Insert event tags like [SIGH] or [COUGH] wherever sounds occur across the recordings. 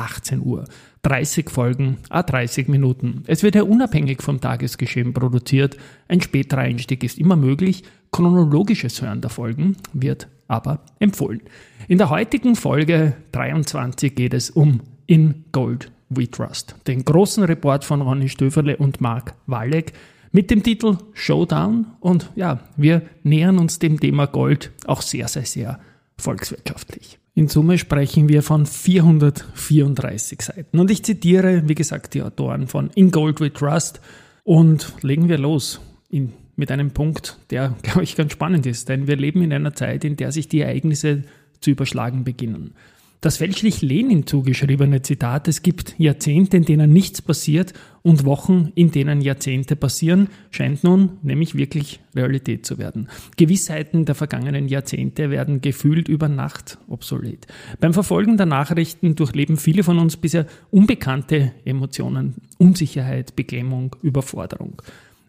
18 Uhr. 30 Folgen, a 30 Minuten. Es wird ja unabhängig vom Tagesgeschehen produziert. Ein späterer Einstieg ist immer möglich. Chronologisches Hören der Folgen wird aber empfohlen. In der heutigen Folge 23 geht es um In Gold We Trust, den großen Report von Ronny Stöferle und Marc Walleck mit dem Titel Showdown. Und ja, wir nähern uns dem Thema Gold auch sehr, sehr, sehr volkswirtschaftlich. In Summe sprechen wir von 434 Seiten. Und ich zitiere, wie gesagt, die Autoren von In Gold We Trust. Und legen wir los in, mit einem Punkt, der, [LAUGHS] glaube ich, ganz spannend ist. Denn wir leben in einer Zeit, in der sich die Ereignisse zu überschlagen beginnen. Das fälschlich Lenin zugeschriebene Zitat, es gibt Jahrzehnte, in denen nichts passiert und Wochen, in denen Jahrzehnte passieren, scheint nun nämlich wirklich Realität zu werden. Gewissheiten der vergangenen Jahrzehnte werden gefühlt über Nacht obsolet. Beim Verfolgen der Nachrichten durchleben viele von uns bisher unbekannte Emotionen, Unsicherheit, Beklemmung, Überforderung.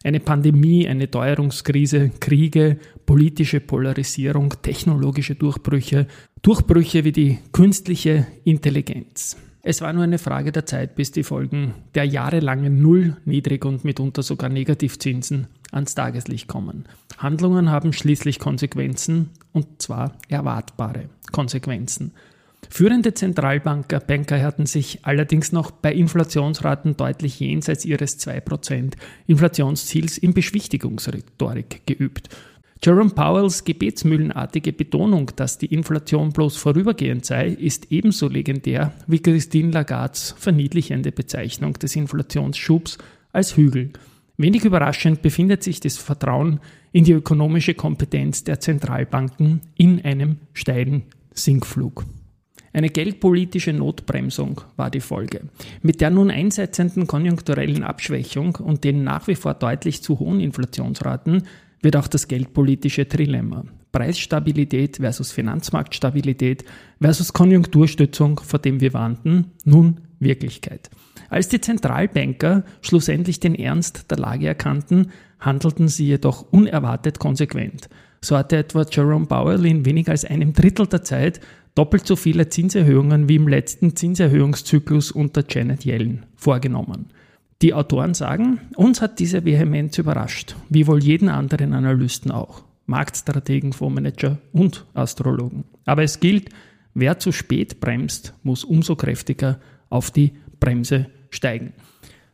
Eine Pandemie, eine Teuerungskrise, Kriege, politische Polarisierung, technologische Durchbrüche, Durchbrüche wie die künstliche Intelligenz. Es war nur eine Frage der Zeit, bis die Folgen der jahrelangen Null, Niedrig- und mitunter sogar Negativzinsen ans Tageslicht kommen. Handlungen haben schließlich Konsequenzen, und zwar erwartbare Konsequenzen. Führende Zentralbanker Banker hatten sich allerdings noch bei Inflationsraten deutlich jenseits ihres 2% Inflationsziels in Beschwichtigungsrhetorik geübt. Jerome Powells gebetsmühlenartige Betonung, dass die Inflation bloß vorübergehend sei, ist ebenso legendär wie Christine Lagardes verniedlichende Bezeichnung des Inflationsschubs als Hügel. Wenig überraschend befindet sich das Vertrauen in die ökonomische Kompetenz der Zentralbanken in einem steilen Sinkflug. Eine geldpolitische Notbremsung war die Folge. Mit der nun einsetzenden konjunkturellen Abschwächung und den nach wie vor deutlich zu hohen Inflationsraten wird auch das geldpolitische Trilemma Preisstabilität versus Finanzmarktstabilität versus Konjunkturstützung, vor dem wir warnten, nun Wirklichkeit. Als die Zentralbanker schlussendlich den Ernst der Lage erkannten, handelten sie jedoch unerwartet konsequent. So hatte etwa Jerome Powell in weniger als einem Drittel der Zeit doppelt so viele Zinserhöhungen wie im letzten Zinserhöhungszyklus unter Janet Yellen vorgenommen. Die Autoren sagen, uns hat diese Vehemenz überrascht, wie wohl jeden anderen Analysten auch, Marktstrategen, Fondsmanager und Astrologen. Aber es gilt, wer zu spät bremst, muss umso kräftiger auf die Bremse steigen.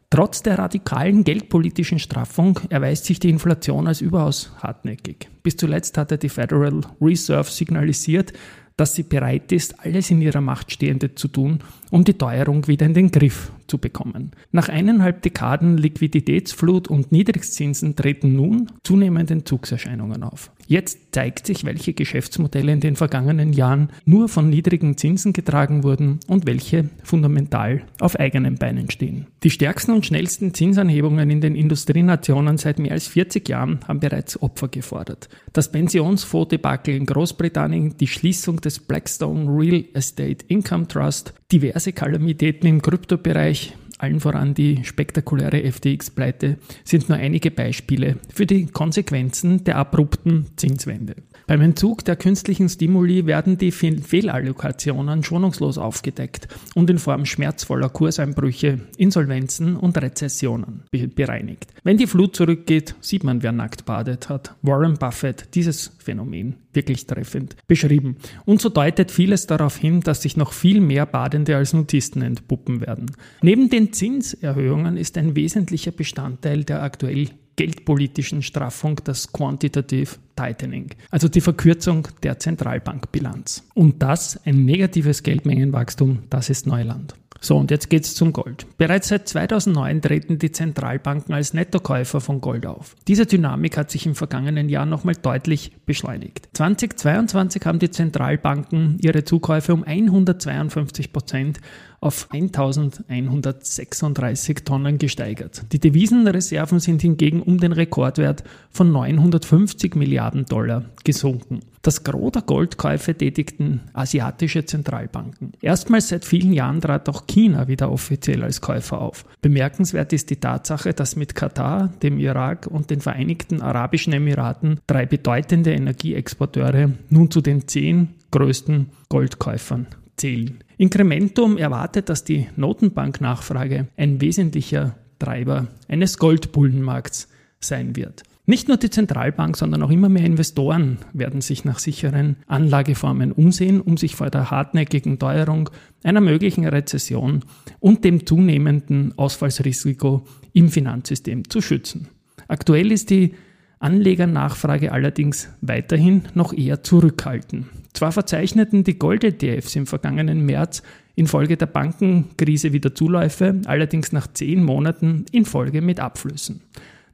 Trotz der radikalen geldpolitischen Straffung erweist sich die Inflation als überaus hartnäckig. Bis zuletzt hatte die Federal Reserve signalisiert, dass sie bereit ist, alles in ihrer Macht Stehende zu tun, um die Teuerung wieder in den Griff zu bekommen. Nach eineinhalb Dekaden Liquiditätsflut und Niedrigzinsen treten nun zunehmend Entzugserscheinungen auf. Jetzt zeigt sich, welche Geschäftsmodelle in den vergangenen Jahren nur von niedrigen Zinsen getragen wurden und welche fundamental auf eigenen Beinen stehen. Die stärksten und schnellsten Zinsanhebungen in den Industrienationen seit mehr als 40 Jahren haben bereits Opfer gefordert. Das Pensionsfondsdebakel in Großbritannien, die Schließung des Blackstone Real Estate Income Trust, diverse Kalamitäten im Kryptobereich, allen voran die spektakuläre FTX-Pleite, sind nur einige Beispiele für die Konsequenzen der abrupten Zinswende. Beim Entzug der künstlichen Stimuli werden die Fehlallokationen schonungslos aufgedeckt und in Form schmerzvoller Kurseinbrüche, Insolvenzen und Rezessionen bereinigt. Wenn die Flut zurückgeht, sieht man, wer nackt badet, hat Warren Buffett dieses Phänomen wirklich treffend beschrieben. Und so deutet vieles darauf hin, dass sich noch viel mehr Badende als Notisten entpuppen werden. Neben den Zinserhöhungen ist ein wesentlicher Bestandteil der aktuell geldpolitischen Straffung das Quantitative Tightening, also die Verkürzung der Zentralbankbilanz. Und das, ein negatives Geldmengenwachstum, das ist Neuland. So, und jetzt geht's zum Gold. Bereits seit 2009 treten die Zentralbanken als Nettokäufer von Gold auf. Diese Dynamik hat sich im vergangenen Jahr nochmal deutlich beschleunigt. 2022 haben die Zentralbanken ihre Zukäufe um 152 Prozent auf 1136 Tonnen gesteigert. Die Devisenreserven sind hingegen um den Rekordwert von 950 Milliarden Dollar gesunken. Das Gros der Goldkäufe tätigten asiatische Zentralbanken. Erstmals seit vielen Jahren trat auch China wieder offiziell als Käufer auf. Bemerkenswert ist die Tatsache, dass mit Katar, dem Irak und den Vereinigten Arabischen Emiraten drei bedeutende Energieexporteure nun zu den zehn größten Goldkäufern zählen. Incrementum erwartet, dass die Notenbanknachfrage ein wesentlicher Treiber eines Goldbullenmarkts sein wird. Nicht nur die Zentralbank, sondern auch immer mehr Investoren werden sich nach sicheren Anlageformen umsehen, um sich vor der hartnäckigen Teuerung, einer möglichen Rezession und dem zunehmenden Ausfallsrisiko im Finanzsystem zu schützen. Aktuell ist die Anlegernachfrage allerdings weiterhin noch eher zurückhaltend. Zwar verzeichneten die Gold-ETFs im vergangenen März infolge der Bankenkrise wieder Zuläufe, allerdings nach zehn Monaten in Folge mit Abflüssen.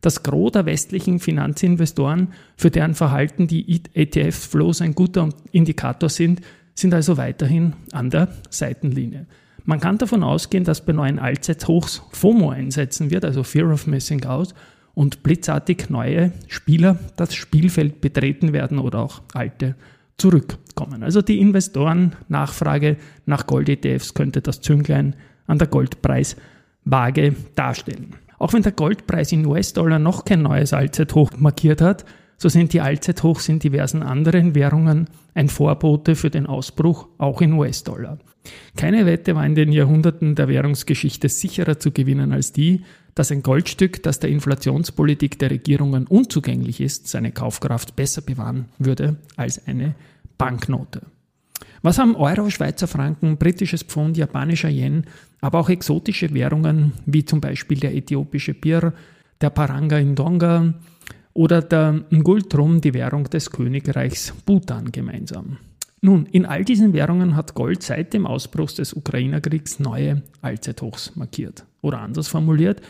Das Gros der westlichen Finanzinvestoren, für deren Verhalten die ETF-Flows ein guter Indikator sind, sind also weiterhin an der Seitenlinie. Man kann davon ausgehen, dass bei neuen Allzeithochs FOMO einsetzen wird, also Fear of Missing Out, und blitzartig neue Spieler das Spielfeld betreten werden oder auch alte zurückkommen. Also die Investoren-Nachfrage nach Gold-ETFs könnte das Zünglein an der Goldpreiswaage darstellen. Auch wenn der Goldpreis in US-Dollar noch kein neues Allzeithoch markiert hat, so sind die Allzeithochs in diversen anderen Währungen ein Vorbote für den Ausbruch auch in US-Dollar. Keine Wette war in den Jahrhunderten der Währungsgeschichte sicherer zu gewinnen als die, dass ein Goldstück, das der Inflationspolitik der Regierungen unzugänglich ist, seine Kaufkraft besser bewahren würde als eine Banknote. Was haben Euro, Schweizer Franken, britisches Pfund, japanischer Yen, aber auch exotische Währungen wie zum Beispiel der äthiopische Bir, der Paranga in Donga oder der Ngultrum, die Währung des Königreichs Bhutan gemeinsam? Nun, in all diesen Währungen hat Gold seit dem Ausbruch des Ukraine-Kriegs neue Allzeithochs markiert. Oder anders formuliert,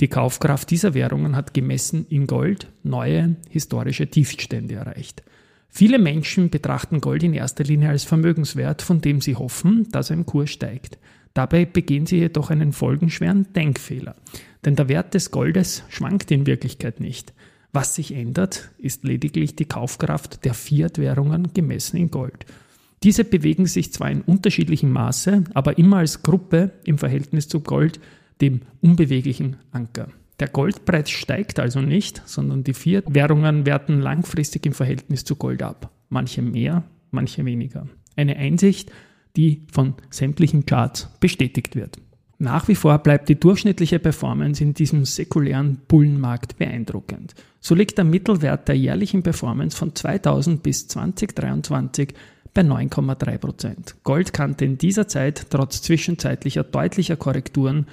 die Kaufkraft dieser Währungen hat gemessen in Gold neue historische Tiefstände erreicht. Viele Menschen betrachten Gold in erster Linie als Vermögenswert, von dem sie hoffen, dass im Kurs steigt. Dabei begehen sie jedoch einen folgenschweren Denkfehler. Denn der Wert des Goldes schwankt in Wirklichkeit nicht. Was sich ändert, ist lediglich die Kaufkraft der Fiat-Währungen gemessen in Gold. Diese bewegen sich zwar in unterschiedlichem Maße, aber immer als Gruppe im Verhältnis zu Gold dem unbeweglichen Anker. Der Goldpreis steigt also nicht, sondern die vier Währungen werten langfristig im Verhältnis zu Gold ab. Manche mehr, manche weniger. Eine Einsicht, die von sämtlichen Charts bestätigt wird. Nach wie vor bleibt die durchschnittliche Performance in diesem säkulären Bullenmarkt beeindruckend. So liegt der Mittelwert der jährlichen Performance von 2000 bis 2023 bei 9,3 Prozent. Gold kannte in dieser Zeit trotz zwischenzeitlicher deutlicher Korrekturen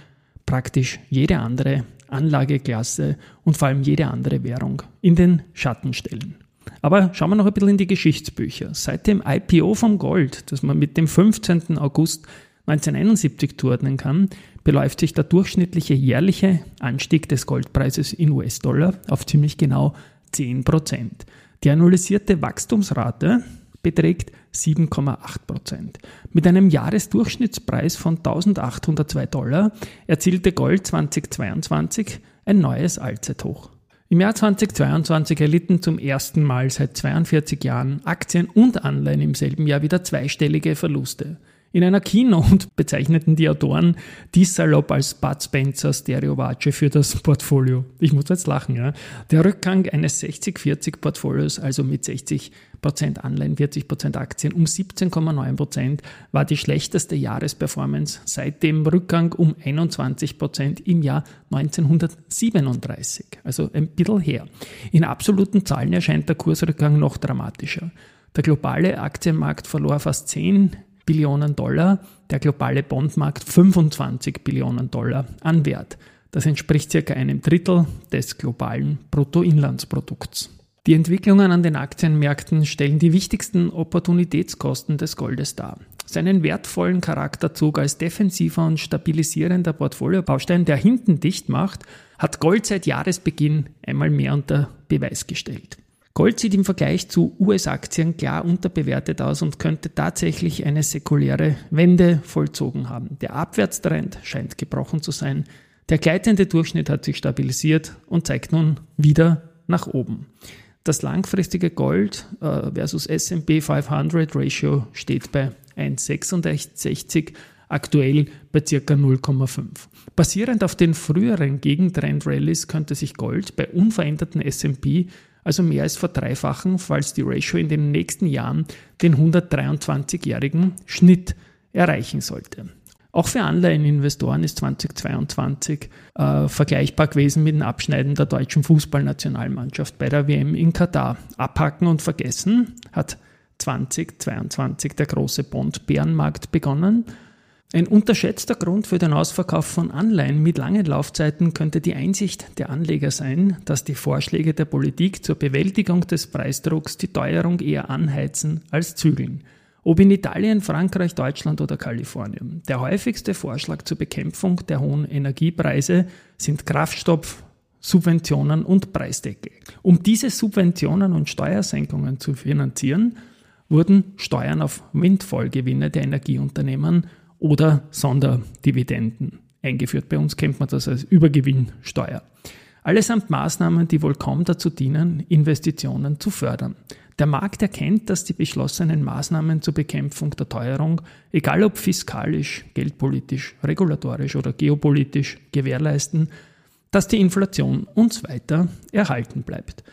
praktisch jede andere Anlageklasse und vor allem jede andere Währung in den Schatten stellen. Aber schauen wir noch ein bisschen in die Geschichtsbücher. Seit dem IPO vom Gold, das man mit dem 15. August 1971 zuordnen kann, beläuft sich der durchschnittliche jährliche Anstieg des Goldpreises in US-Dollar auf ziemlich genau 10%. Die analysierte Wachstumsrate beträgt 7,8 Prozent. Mit einem Jahresdurchschnittspreis von 1802 Dollar erzielte Gold 2022 ein neues Allzeithoch. Im Jahr 2022 erlitten zum ersten Mal seit 42 Jahren Aktien und Anleihen im selben Jahr wieder zweistellige Verluste. In einer Keynote [LAUGHS] bezeichneten die Autoren dies salopp als Bud Spencer Stereowatsche für das Portfolio. Ich muss jetzt lachen, ja. Der Rückgang eines 60-40 Portfolios, also mit 60% Anleihen, 40% Aktien um 17,9% war die schlechteste Jahresperformance seit dem Rückgang um 21% im Jahr 1937. Also ein bisschen her. In absoluten Zahlen erscheint der Kursrückgang noch dramatischer. Der globale Aktienmarkt verlor fast 10 Billionen Dollar, der globale Bondmarkt 25 Billionen Dollar an Wert. Das entspricht circa einem Drittel des globalen Bruttoinlandsprodukts. Die Entwicklungen an den Aktienmärkten stellen die wichtigsten Opportunitätskosten des Goldes dar. Seinen wertvollen Charakterzug als defensiver und stabilisierender Portfoliobaustein, der hinten dicht macht, hat Gold seit Jahresbeginn einmal mehr unter Beweis gestellt. Gold sieht im Vergleich zu US-Aktien klar unterbewertet aus und könnte tatsächlich eine säkuläre Wende vollzogen haben. Der Abwärtstrend scheint gebrochen zu sein. Der gleitende Durchschnitt hat sich stabilisiert und zeigt nun wieder nach oben. Das langfristige Gold äh, versus S&P 500 Ratio steht bei 1,66, aktuell bei ca. 0,5. Basierend auf den früheren Gegentrend-Rallies könnte sich Gold bei unveränderten S&P also mehr als verdreifachen, falls die Ratio in den nächsten Jahren den 123-jährigen Schnitt erreichen sollte. Auch für Anleiheninvestoren ist 2022 äh, vergleichbar gewesen mit dem Abschneiden der deutschen Fußballnationalmannschaft bei der WM in Katar. Abhacken und vergessen hat 2022 der große Bond-Bärenmarkt begonnen ein unterschätzter Grund für den Ausverkauf von Anleihen mit langen Laufzeiten könnte die Einsicht der Anleger sein, dass die Vorschläge der Politik zur Bewältigung des Preisdrucks die Teuerung eher anheizen als zügeln. Ob in Italien, Frankreich, Deutschland oder Kalifornien. Der häufigste Vorschlag zur Bekämpfung der hohen Energiepreise sind Kraftstoff, Subventionen und Preisdeckel. Um diese Subventionen und Steuersenkungen zu finanzieren, wurden Steuern auf Windfallgewinne der Energieunternehmen oder Sonderdividenden eingeführt. Bei uns kennt man das als Übergewinnsteuer. Allesamt Maßnahmen, die wohl kaum dazu dienen, Investitionen zu fördern. Der Markt erkennt, dass die beschlossenen Maßnahmen zur Bekämpfung der Teuerung, egal ob fiskalisch, geldpolitisch, regulatorisch oder geopolitisch, gewährleisten, dass die Inflation uns weiter erhalten bleibt.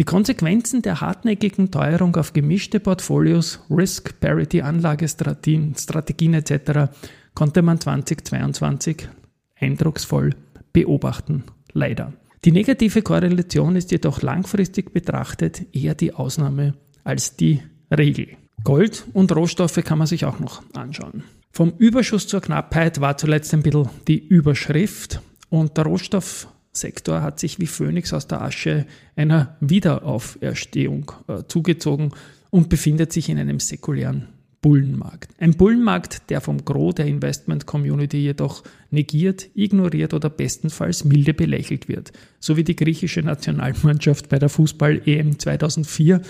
Die Konsequenzen der hartnäckigen Teuerung auf gemischte Portfolios, Risk, Parity, Anlagestrategien Strategien etc. konnte man 2022 eindrucksvoll beobachten. Leider. Die negative Korrelation ist jedoch langfristig betrachtet eher die Ausnahme als die Regel. Gold und Rohstoffe kann man sich auch noch anschauen. Vom Überschuss zur Knappheit war zuletzt ein bisschen die Überschrift und der Rohstoff Sektor hat sich wie Phönix aus der Asche einer Wiederauferstehung äh, zugezogen und befindet sich in einem säkulären Bullenmarkt. Ein Bullenmarkt, der vom Gros der Investment Community jedoch negiert, ignoriert oder bestenfalls milde belächelt wird, so wie die griechische Nationalmannschaft bei der Fußball-EM 2004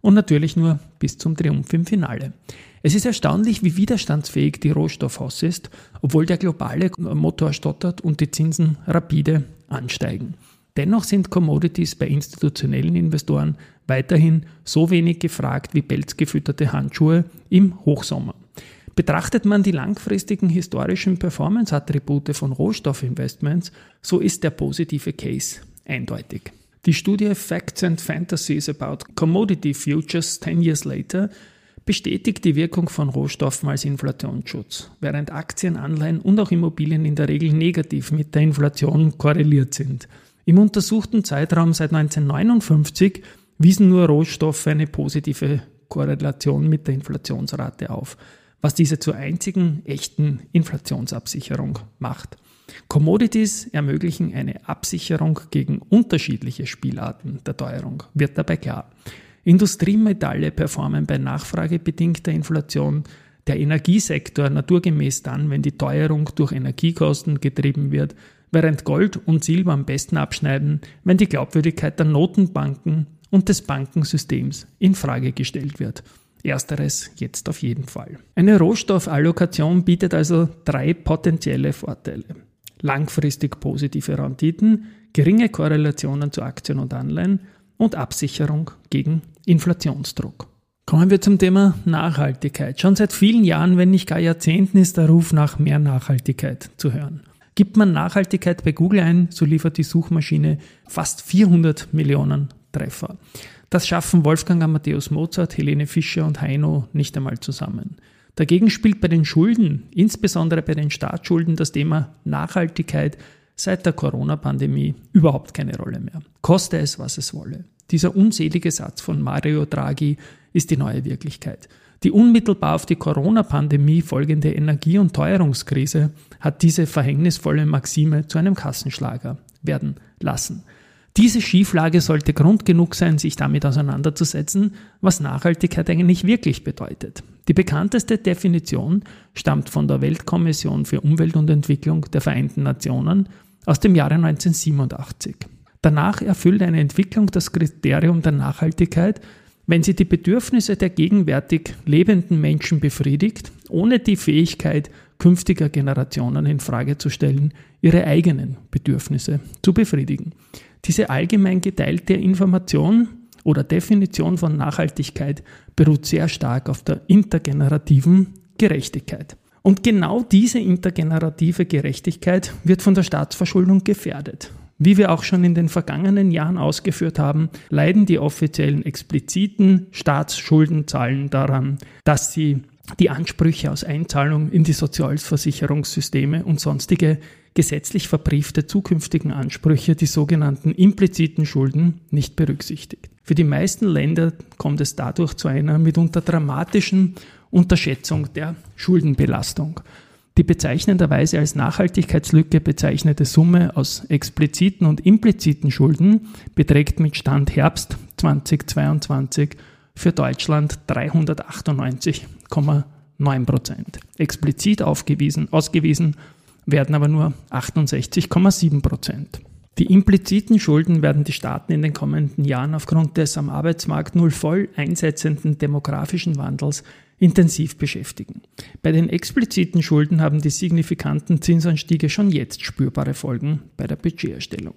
und natürlich nur bis zum Triumph im Finale. Es ist erstaunlich, wie widerstandsfähig die Rohstoffhaus ist, obwohl der globale Motor stottert und die Zinsen rapide ansteigen. Dennoch sind Commodities bei institutionellen Investoren weiterhin so wenig gefragt wie pelzgefütterte Handschuhe im Hochsommer. Betrachtet man die langfristigen historischen Performance-Attribute von Rohstoffinvestments, so ist der positive Case eindeutig. Die Studie Facts and Fantasies about Commodity Futures 10 Years Later bestätigt die Wirkung von Rohstoffen als Inflationsschutz, während Aktien, Anleihen und auch Immobilien in der Regel negativ mit der Inflation korreliert sind. Im untersuchten Zeitraum seit 1959 wiesen nur Rohstoffe eine positive Korrelation mit der Inflationsrate auf, was diese zur einzigen echten Inflationsabsicherung macht. Commodities ermöglichen eine Absicherung gegen unterschiedliche Spielarten der Teuerung, wird dabei klar. Industriemetalle performen bei nachfragebedingter Inflation, der Energiesektor naturgemäß dann, wenn die Teuerung durch Energiekosten getrieben wird, während Gold und Silber am besten abschneiden, wenn die Glaubwürdigkeit der Notenbanken und des Bankensystems in Frage gestellt wird. Ersteres jetzt auf jeden Fall. Eine Rohstoffallokation bietet also drei potenzielle Vorteile. Langfristig positive Renditen, geringe Korrelationen zu Aktien und Anleihen und Absicherung gegen Inflationsdruck. Kommen wir zum Thema Nachhaltigkeit. Schon seit vielen Jahren, wenn nicht gar Jahrzehnten, ist der Ruf nach mehr Nachhaltigkeit zu hören. Gibt man Nachhaltigkeit bei Google ein, so liefert die Suchmaschine fast 400 Millionen Treffer. Das schaffen Wolfgang Amadeus Mozart, Helene Fischer und Heino nicht einmal zusammen. Dagegen spielt bei den Schulden, insbesondere bei den Staatsschulden, das Thema Nachhaltigkeit seit der Corona-Pandemie überhaupt keine Rolle mehr. Koste es, was es wolle. Dieser unselige Satz von Mario Draghi ist die neue Wirklichkeit. Die unmittelbar auf die Corona-Pandemie folgende Energie- und Teuerungskrise hat diese verhängnisvolle Maxime zu einem Kassenschlager werden lassen. Diese Schieflage sollte Grund genug sein, sich damit auseinanderzusetzen, was Nachhaltigkeit eigentlich wirklich bedeutet. Die bekannteste Definition stammt von der Weltkommission für Umwelt und Entwicklung der Vereinten Nationen aus dem Jahre 1987. Danach erfüllt eine Entwicklung das Kriterium der Nachhaltigkeit, wenn sie die Bedürfnisse der gegenwärtig lebenden Menschen befriedigt, ohne die Fähigkeit künftiger Generationen in Frage zu stellen, ihre eigenen Bedürfnisse zu befriedigen. Diese allgemein geteilte Information oder Definition von Nachhaltigkeit beruht sehr stark auf der intergenerativen Gerechtigkeit. Und genau diese intergenerative Gerechtigkeit wird von der Staatsverschuldung gefährdet. Wie wir auch schon in den vergangenen Jahren ausgeführt haben, leiden die offiziellen expliziten Staatsschuldenzahlen daran, dass sie die Ansprüche aus Einzahlung in die Sozialversicherungssysteme und sonstige gesetzlich verbriefte zukünftigen Ansprüche, die sogenannten impliziten Schulden, nicht berücksichtigt. Für die meisten Länder kommt es dadurch zu einer mitunter dramatischen Unterschätzung der Schuldenbelastung. Die bezeichnenderweise als Nachhaltigkeitslücke bezeichnete Summe aus expliziten und impliziten Schulden beträgt mit Stand Herbst 2022 für Deutschland 398,9 Prozent. Explizit aufgewiesen, ausgewiesen werden aber nur 68,7 Prozent. Die impliziten Schulden werden die Staaten in den kommenden Jahren aufgrund des am Arbeitsmarkt null voll einsetzenden demografischen Wandels intensiv beschäftigen. Bei den expliziten Schulden haben die signifikanten Zinsanstiege schon jetzt spürbare Folgen bei der Budgeterstellung.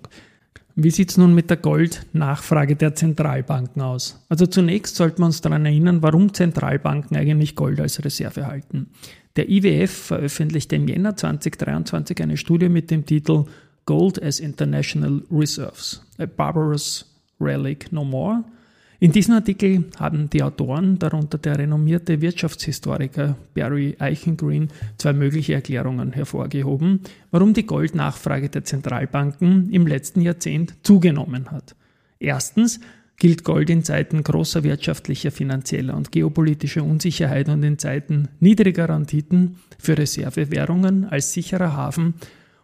Wie sieht es nun mit der Goldnachfrage der Zentralbanken aus? Also zunächst sollten wir uns daran erinnern, warum Zentralbanken eigentlich Gold als Reserve halten. Der IWF veröffentlichte im Jänner 2023 eine Studie mit dem Titel Gold as International Reserves, a barbarous relic no more – in diesem Artikel haben die Autoren, darunter der renommierte Wirtschaftshistoriker Barry Eichengreen, zwei mögliche Erklärungen hervorgehoben, warum die Goldnachfrage der Zentralbanken im letzten Jahrzehnt zugenommen hat. Erstens gilt Gold in Zeiten großer wirtschaftlicher, finanzieller und geopolitischer Unsicherheit und in Zeiten niedriger Renditen für Reservewährungen als sicherer Hafen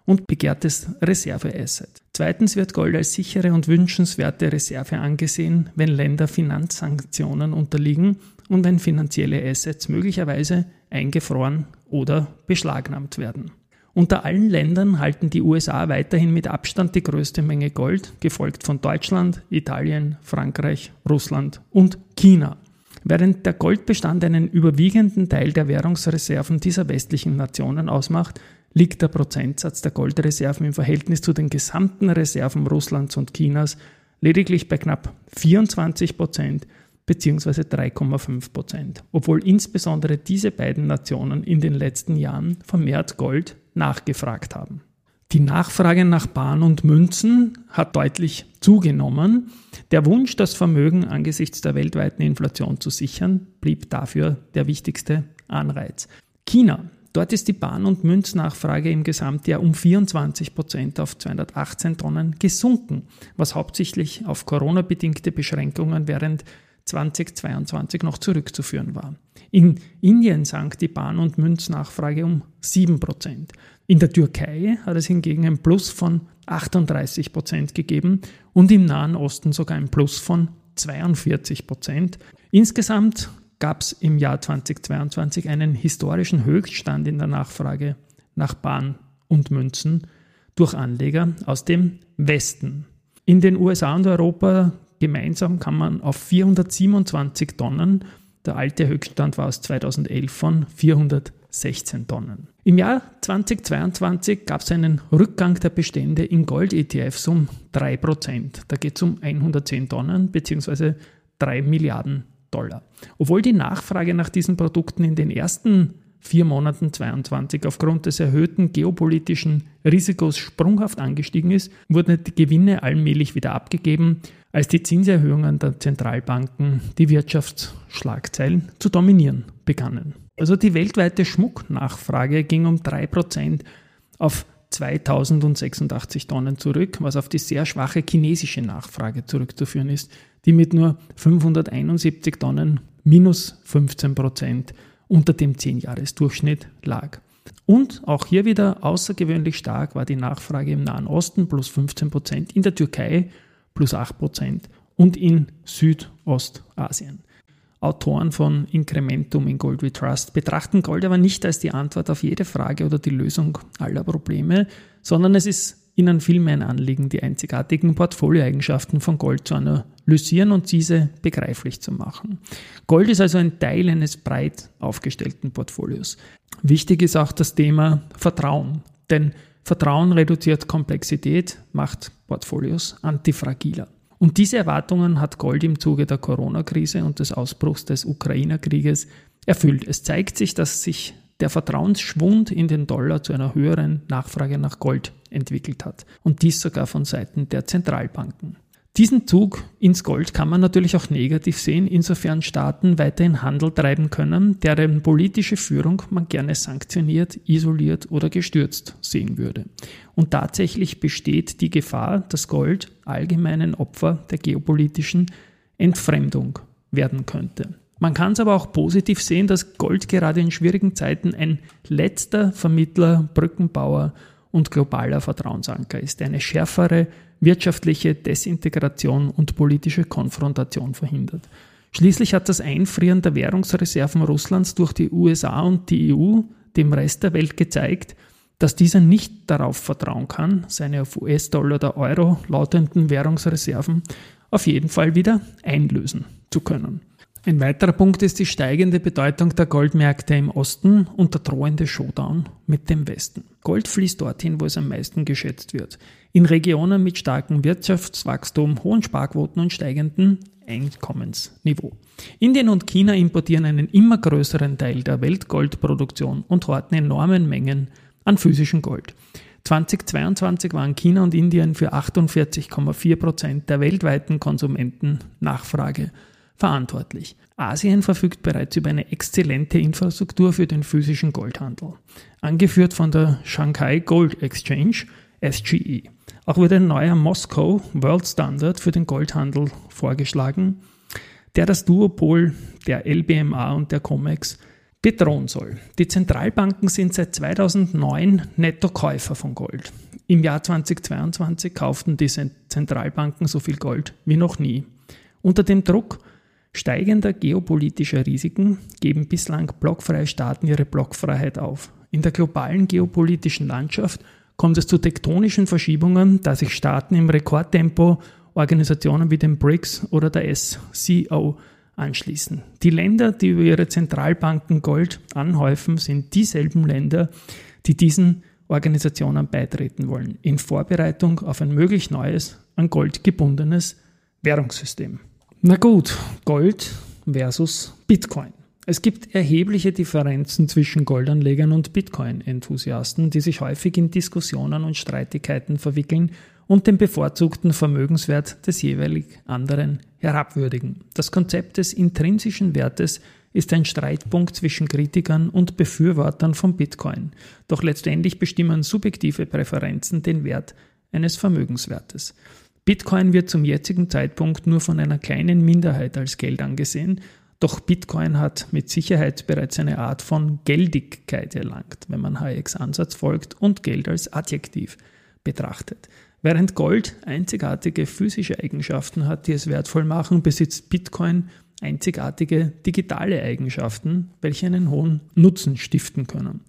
und begehrtes Reserveasset. Zweitens wird Gold als sichere und wünschenswerte Reserve angesehen, wenn Länder Finanzsanktionen unterliegen und wenn finanzielle Assets möglicherweise eingefroren oder beschlagnahmt werden. Unter allen Ländern halten die USA weiterhin mit Abstand die größte Menge Gold, gefolgt von Deutschland, Italien, Frankreich, Russland und China. Während der Goldbestand einen überwiegenden Teil der Währungsreserven dieser westlichen Nationen ausmacht, liegt der Prozentsatz der Goldreserven im Verhältnis zu den gesamten Reserven Russlands und Chinas lediglich bei knapp 24 Prozent bzw. 3,5 Prozent, obwohl insbesondere diese beiden Nationen in den letzten Jahren vermehrt Gold nachgefragt haben. Die Nachfrage nach Bahn und Münzen hat deutlich zugenommen. Der Wunsch, das Vermögen angesichts der weltweiten Inflation zu sichern, blieb dafür der wichtigste Anreiz. China Dort ist die Bahn- und Münznachfrage im Gesamtjahr um 24 Prozent auf 218 Tonnen gesunken, was hauptsächlich auf Corona-bedingte Beschränkungen während 2022 noch zurückzuführen war. In Indien sank die Bahn- und Münznachfrage um 7 Prozent. In der Türkei hat es hingegen ein Plus von 38 Prozent gegeben und im Nahen Osten sogar ein Plus von 42 Prozent. Insgesamt gab es im Jahr 2022 einen historischen Höchststand in der Nachfrage nach Bahn und Münzen durch Anleger aus dem Westen. In den USA und Europa gemeinsam kann man auf 427 Tonnen, der alte Höchststand war aus 2011 von 416 Tonnen. Im Jahr 2022 gab es einen Rückgang der Bestände in Gold-ETFs um 3%. Da geht es um 110 Tonnen bzw. 3 Milliarden Dollar. Obwohl die Nachfrage nach diesen Produkten in den ersten vier Monaten 22 aufgrund des erhöhten geopolitischen Risikos sprunghaft angestiegen ist, wurden die Gewinne allmählich wieder abgegeben, als die Zinserhöhungen der Zentralbanken die Wirtschaftsschlagzeilen zu dominieren begannen. Also die weltweite Schmucknachfrage ging um 3% auf 2086 Tonnen zurück, was auf die sehr schwache chinesische Nachfrage zurückzuführen ist, die mit nur 571 Tonnen minus 15 Prozent unter dem 10-Jahres-Durchschnitt lag. Und auch hier wieder außergewöhnlich stark war die Nachfrage im Nahen Osten plus 15 Prozent, in der Türkei plus 8 Prozent und in Südostasien. Autoren von Incrementum in Gold We Trust betrachten Gold aber nicht als die Antwort auf jede Frage oder die Lösung aller Probleme, sondern es ist ihnen vielmehr ein Anliegen, die einzigartigen Portfolioeigenschaften von Gold zu analysieren und diese begreiflich zu machen. Gold ist also ein Teil eines breit aufgestellten Portfolios. Wichtig ist auch das Thema Vertrauen, denn Vertrauen reduziert Komplexität, macht Portfolios antifragiler. Und diese Erwartungen hat Gold im Zuge der Corona-Krise und des Ausbruchs des Ukrainer-Krieges erfüllt. Es zeigt sich, dass sich der Vertrauensschwund in den Dollar zu einer höheren Nachfrage nach Gold entwickelt hat. Und dies sogar von Seiten der Zentralbanken. Diesen Zug ins Gold kann man natürlich auch negativ sehen, insofern Staaten weiterhin Handel treiben können, deren politische Führung man gerne sanktioniert, isoliert oder gestürzt sehen würde. Und tatsächlich besteht die Gefahr, dass Gold allgemeinen Opfer der geopolitischen Entfremdung werden könnte. Man kann es aber auch positiv sehen, dass Gold gerade in schwierigen Zeiten ein letzter Vermittler, Brückenbauer und globaler Vertrauensanker ist, der eine schärfere wirtschaftliche Desintegration und politische Konfrontation verhindert. Schließlich hat das Einfrieren der Währungsreserven Russlands durch die USA und die EU dem Rest der Welt gezeigt, dass dieser nicht darauf vertrauen kann, seine auf US-Dollar oder Euro lautenden Währungsreserven auf jeden Fall wieder einlösen zu können. Ein weiterer Punkt ist die steigende Bedeutung der Goldmärkte im Osten und der drohende Showdown mit dem Westen. Gold fließt dorthin, wo es am meisten geschätzt wird. In Regionen mit starkem Wirtschaftswachstum, hohen Sparquoten und steigendem Einkommensniveau. Indien und China importieren einen immer größeren Teil der Weltgoldproduktion und horten enormen Mengen an physischem Gold. 2022 waren China und Indien für 48,4 Prozent der weltweiten Konsumentennachfrage verantwortlich. Asien verfügt bereits über eine exzellente Infrastruktur für den physischen Goldhandel, angeführt von der Shanghai Gold Exchange SGE. Auch wurde ein neuer Moskau World Standard für den Goldhandel vorgeschlagen, der das Duopol der LBMA und der COMEX bedrohen soll. Die Zentralbanken sind seit 2009 Nettokäufer von Gold. Im Jahr 2022 kauften diese Zentralbanken so viel Gold wie noch nie. Unter dem Druck steigender geopolitischer Risiken geben bislang blockfreie Staaten ihre Blockfreiheit auf. In der globalen geopolitischen Landschaft kommt es zu tektonischen Verschiebungen, da sich Staaten im Rekordtempo Organisationen wie den BRICS oder der SCO anschließen. Die Länder, die über ihre Zentralbanken Gold anhäufen, sind dieselben Länder, die diesen Organisationen beitreten wollen, in Vorbereitung auf ein möglich neues, an Gold gebundenes Währungssystem. Na gut, Gold versus Bitcoin. Es gibt erhebliche Differenzen zwischen Goldanlegern und Bitcoin-Enthusiasten, die sich häufig in Diskussionen und Streitigkeiten verwickeln und den bevorzugten Vermögenswert des jeweilig anderen herabwürdigen. Das Konzept des intrinsischen Wertes ist ein Streitpunkt zwischen Kritikern und Befürwortern von Bitcoin. Doch letztendlich bestimmen subjektive Präferenzen den Wert eines Vermögenswertes. Bitcoin wird zum jetzigen Zeitpunkt nur von einer kleinen Minderheit als Geld angesehen, doch Bitcoin hat mit Sicherheit bereits eine Art von Geldigkeit erlangt, wenn man Hayeks Ansatz folgt und Geld als Adjektiv betrachtet. Während Gold einzigartige physische Eigenschaften hat, die es wertvoll machen, besitzt Bitcoin einzigartige digitale Eigenschaften, welche einen hohen Nutzen stiften können.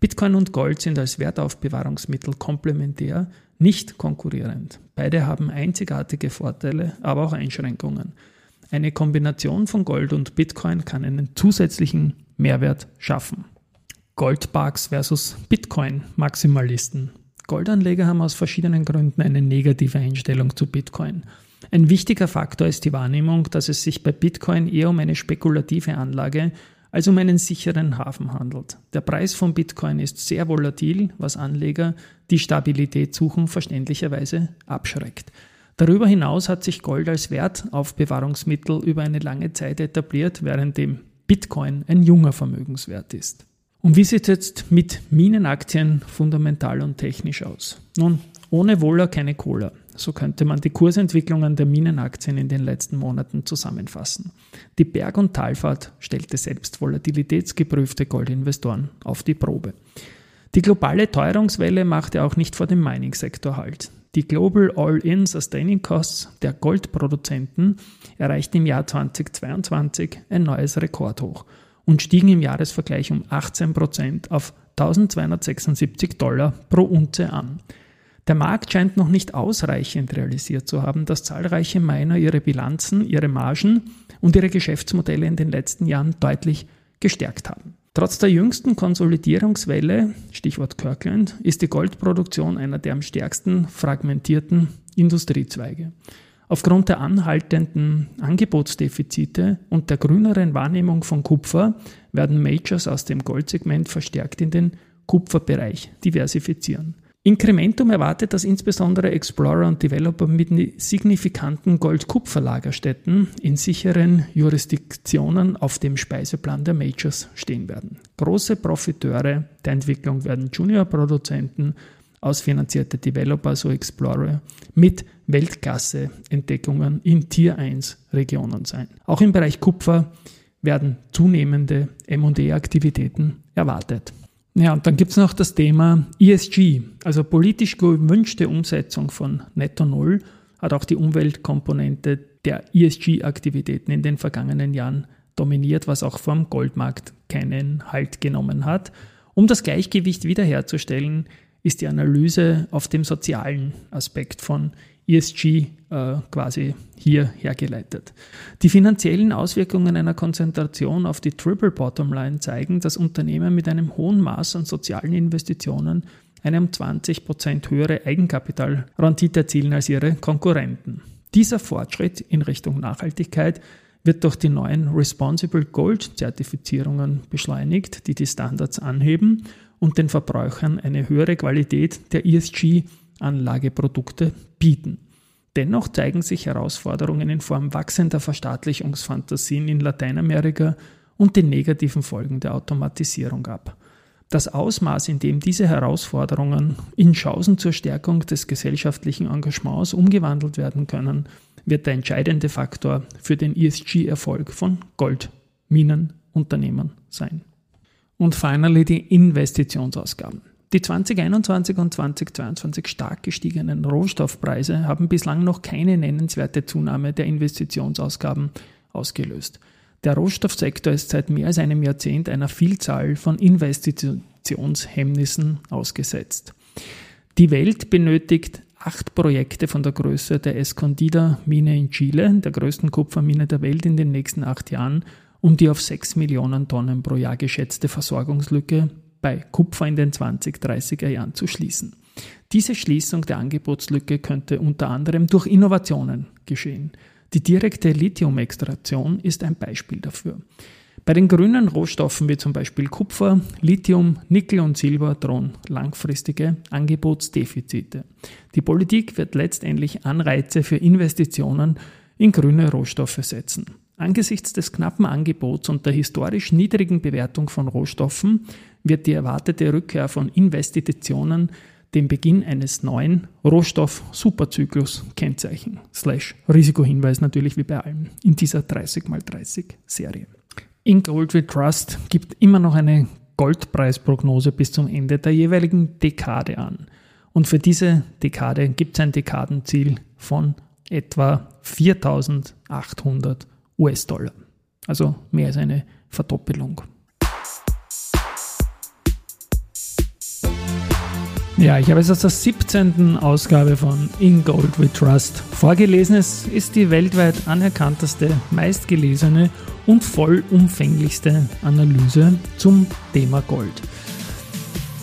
Bitcoin und Gold sind als Wertaufbewahrungsmittel komplementär, nicht konkurrierend. Beide haben einzigartige Vorteile, aber auch Einschränkungen. Eine Kombination von Gold und Bitcoin kann einen zusätzlichen Mehrwert schaffen. Goldbugs versus Bitcoin-Maximalisten. Goldanleger haben aus verschiedenen Gründen eine negative Einstellung zu Bitcoin. Ein wichtiger Faktor ist die Wahrnehmung, dass es sich bei Bitcoin eher um eine spekulative Anlage als um einen sicheren Hafen handelt. Der Preis von Bitcoin ist sehr volatil, was Anleger, die Stabilität suchen, verständlicherweise abschreckt. Darüber hinaus hat sich Gold als Wertaufbewahrungsmittel über eine lange Zeit etabliert, während dem Bitcoin ein junger Vermögenswert ist. Und wie sieht es jetzt mit Minenaktien fundamental und technisch aus? Nun, ohne Wohler keine Cola. So könnte man die Kursentwicklungen der Minenaktien in den letzten Monaten zusammenfassen. Die Berg- und Talfahrt stellte selbst volatilitätsgeprüfte Goldinvestoren auf die Probe. Die globale Teuerungswelle machte auch nicht vor dem Mining-Sektor Halt. Die Global All-in Sustaining Costs der Goldproduzenten erreichten im Jahr 2022 ein neues Rekordhoch und stiegen im Jahresvergleich um 18 Prozent auf 1276 Dollar pro Unze an. Der Markt scheint noch nicht ausreichend realisiert zu haben, dass zahlreiche Miner ihre Bilanzen, ihre Margen und ihre Geschäftsmodelle in den letzten Jahren deutlich gestärkt haben. Trotz der jüngsten Konsolidierungswelle, Stichwort Kirkland, ist die Goldproduktion einer der am stärksten fragmentierten Industriezweige. Aufgrund der anhaltenden Angebotsdefizite und der grüneren Wahrnehmung von Kupfer werden Majors aus dem Goldsegment verstärkt in den Kupferbereich diversifizieren. Incrementum erwartet, dass insbesondere Explorer und Developer mit signifikanten Gold-Kupfer-Lagerstätten in sicheren Jurisdiktionen auf dem Speiseplan der Majors stehen werden. Große Profiteure der Entwicklung werden Junior-Produzenten, ausfinanzierte Developer, so Explorer, mit Weltklasse-Entdeckungen in Tier 1 Regionen sein. Auch im Bereich Kupfer werden zunehmende MD-Aktivitäten erwartet. Ja, und dann gibt es noch das Thema ESG, also politisch gewünschte Umsetzung von Netto Null, hat auch die Umweltkomponente der ESG-Aktivitäten in den vergangenen Jahren dominiert, was auch vom Goldmarkt keinen Halt genommen hat. Um das Gleichgewicht wiederherzustellen, ist die Analyse auf dem sozialen Aspekt von ESG äh, quasi hier hergeleitet. Die finanziellen Auswirkungen einer Konzentration auf die Triple Bottom Line zeigen, dass Unternehmen mit einem hohen Maß an sozialen Investitionen eine um 20% höhere Eigenkapitalrendite erzielen als ihre Konkurrenten. Dieser Fortschritt in Richtung Nachhaltigkeit wird durch die neuen Responsible Gold Zertifizierungen beschleunigt, die die Standards anheben und den Verbrauchern eine höhere Qualität der ESG-Anlageprodukte bieten. Dennoch zeigen sich Herausforderungen in Form wachsender Verstaatlichungsfantasien in Lateinamerika und den negativen Folgen der Automatisierung ab. Das Ausmaß, in dem diese Herausforderungen in Chancen zur Stärkung des gesellschaftlichen Engagements umgewandelt werden können, wird der entscheidende Faktor für den ESG-Erfolg von Goldminenunternehmen sein. Und finally die Investitionsausgaben. Die 2021 und 2022 stark gestiegenen Rohstoffpreise haben bislang noch keine nennenswerte Zunahme der Investitionsausgaben ausgelöst. Der Rohstoffsektor ist seit mehr als einem Jahrzehnt einer Vielzahl von Investitionshemmnissen ausgesetzt. Die Welt benötigt acht Projekte von der Größe der Escondida-Mine in Chile, der größten Kupfermine der Welt in den nächsten acht Jahren, um die auf 6 Millionen Tonnen pro Jahr geschätzte Versorgungslücke bei Kupfer in den 2030er Jahren zu schließen. Diese Schließung der Angebotslücke könnte unter anderem durch Innovationen geschehen. Die direkte Lithium-Extraktion ist ein Beispiel dafür. Bei den grünen Rohstoffen wie zum Beispiel Kupfer, Lithium, Nickel und Silber drohen langfristige Angebotsdefizite. Die Politik wird letztendlich Anreize für Investitionen in grüne Rohstoffe setzen. Angesichts des knappen Angebots und der historisch niedrigen Bewertung von Rohstoffen wird die erwartete Rückkehr von Investitionen den Beginn eines neuen Rohstoff-Superzyklus kennzeichnen. Slash Risikohinweis natürlich wie bei allen in dieser 30x30 Serie. In Gold We Trust gibt immer noch eine Goldpreisprognose bis zum Ende der jeweiligen Dekade an. Und für diese Dekade gibt es ein Dekadenziel von etwa 4800 US-Dollar. Also mehr als eine Verdoppelung. Ja, ich habe es aus der 17. Ausgabe von In Gold We Trust vorgelesen. Es ist die weltweit anerkannteste, meistgelesene und vollumfänglichste Analyse zum Thema Gold.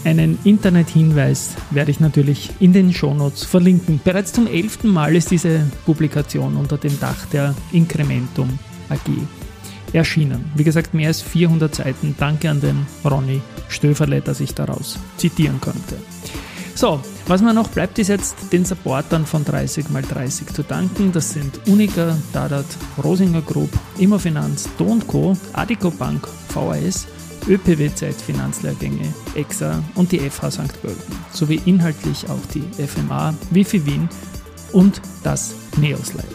Einen Internethinweis werde ich natürlich in den Shownotes verlinken. Bereits zum elften Mal ist diese Publikation unter dem Dach der Incrementum AG erschienen. Wie gesagt, mehr als 400 Seiten. Danke an den Ronny Stöferle, dass ich daraus zitieren konnte. So, was mir noch bleibt, ist jetzt den Supportern von 30x30 zu danken. Das sind Unica, Dadat, Rosinger Group, Immofinanz, Do Co., Adico Bank, VAS, ÖPW-Zeit Finanzlehrgänge, EXA und die FH St. Pölten, sowie inhaltlich auch die FMA, Wifi Wien und das Neos Lab.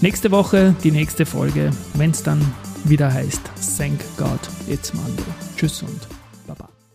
Nächste Woche die nächste Folge, wenn es dann wieder heißt Thank God It's Monday. Tschüss und